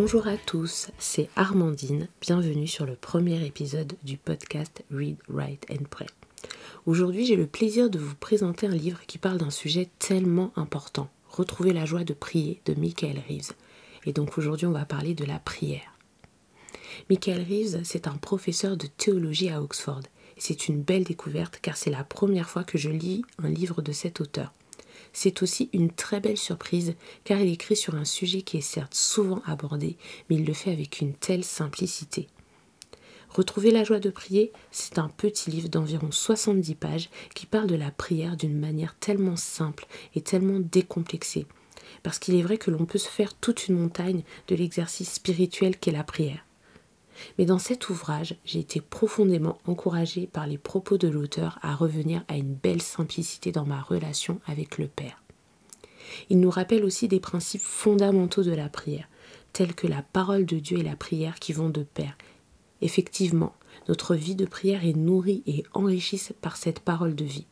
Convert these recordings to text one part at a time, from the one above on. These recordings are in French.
Bonjour à tous, c'est Armandine. Bienvenue sur le premier épisode du podcast Read, Write and Pray. Aujourd'hui, j'ai le plaisir de vous présenter un livre qui parle d'un sujet tellement important, Retrouver la joie de prier de Michael Reeves. Et donc aujourd'hui, on va parler de la prière. Michael Reeves, c'est un professeur de théologie à Oxford. C'est une belle découverte car c'est la première fois que je lis un livre de cet auteur. C'est aussi une très belle surprise car il écrit sur un sujet qui est certes souvent abordé, mais il le fait avec une telle simplicité. Retrouver la joie de prier, c'est un petit livre d'environ 70 pages qui parle de la prière d'une manière tellement simple et tellement décomplexée. Parce qu'il est vrai que l'on peut se faire toute une montagne de l'exercice spirituel qu'est la prière. Mais dans cet ouvrage, j'ai été profondément encouragée par les propos de l'auteur à revenir à une belle simplicité dans ma relation avec le Père. Il nous rappelle aussi des principes fondamentaux de la prière, tels que la parole de Dieu et la prière qui vont de pair. Effectivement, notre vie de prière est nourrie et enrichie par cette parole de vie.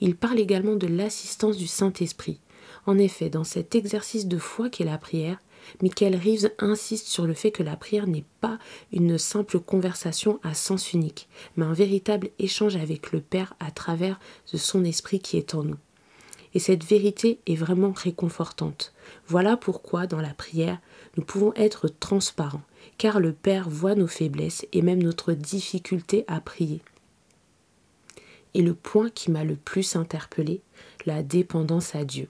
Il parle également de l'assistance du Saint-Esprit. En effet, dans cet exercice de foi qu'est la prière, Michael Reeves insiste sur le fait que la prière n'est pas une simple conversation à sens unique, mais un véritable échange avec le Père à travers de son esprit qui est en nous. Et cette vérité est vraiment réconfortante. Voilà pourquoi dans la prière, nous pouvons être transparents, car le Père voit nos faiblesses et même notre difficulté à prier. Et le point qui m'a le plus interpellé, la dépendance à Dieu.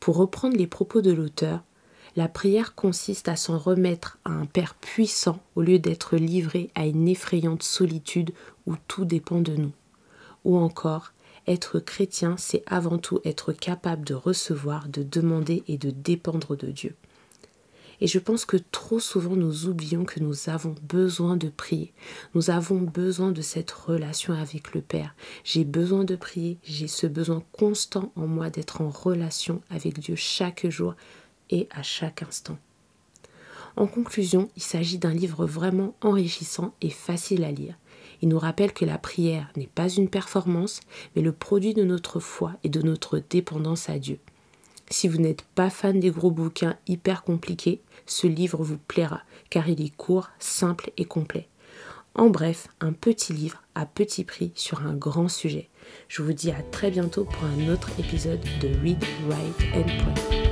Pour reprendre les propos de l'auteur, la prière consiste à s'en remettre à un Père puissant au lieu d'être livré à une effrayante solitude où tout dépend de nous. Ou encore, être chrétien, c'est avant tout être capable de recevoir, de demander et de dépendre de Dieu. Et je pense que trop souvent nous oublions que nous avons besoin de prier. Nous avons besoin de cette relation avec le Père. J'ai besoin de prier, j'ai ce besoin constant en moi d'être en relation avec Dieu chaque jour, et à chaque instant. En conclusion, il s'agit d'un livre vraiment enrichissant et facile à lire. Il nous rappelle que la prière n'est pas une performance, mais le produit de notre foi et de notre dépendance à Dieu. Si vous n'êtes pas fan des gros bouquins hyper compliqués, ce livre vous plaira, car il est court, simple et complet. En bref, un petit livre à petit prix sur un grand sujet. Je vous dis à très bientôt pour un autre épisode de Read, Write and Pray.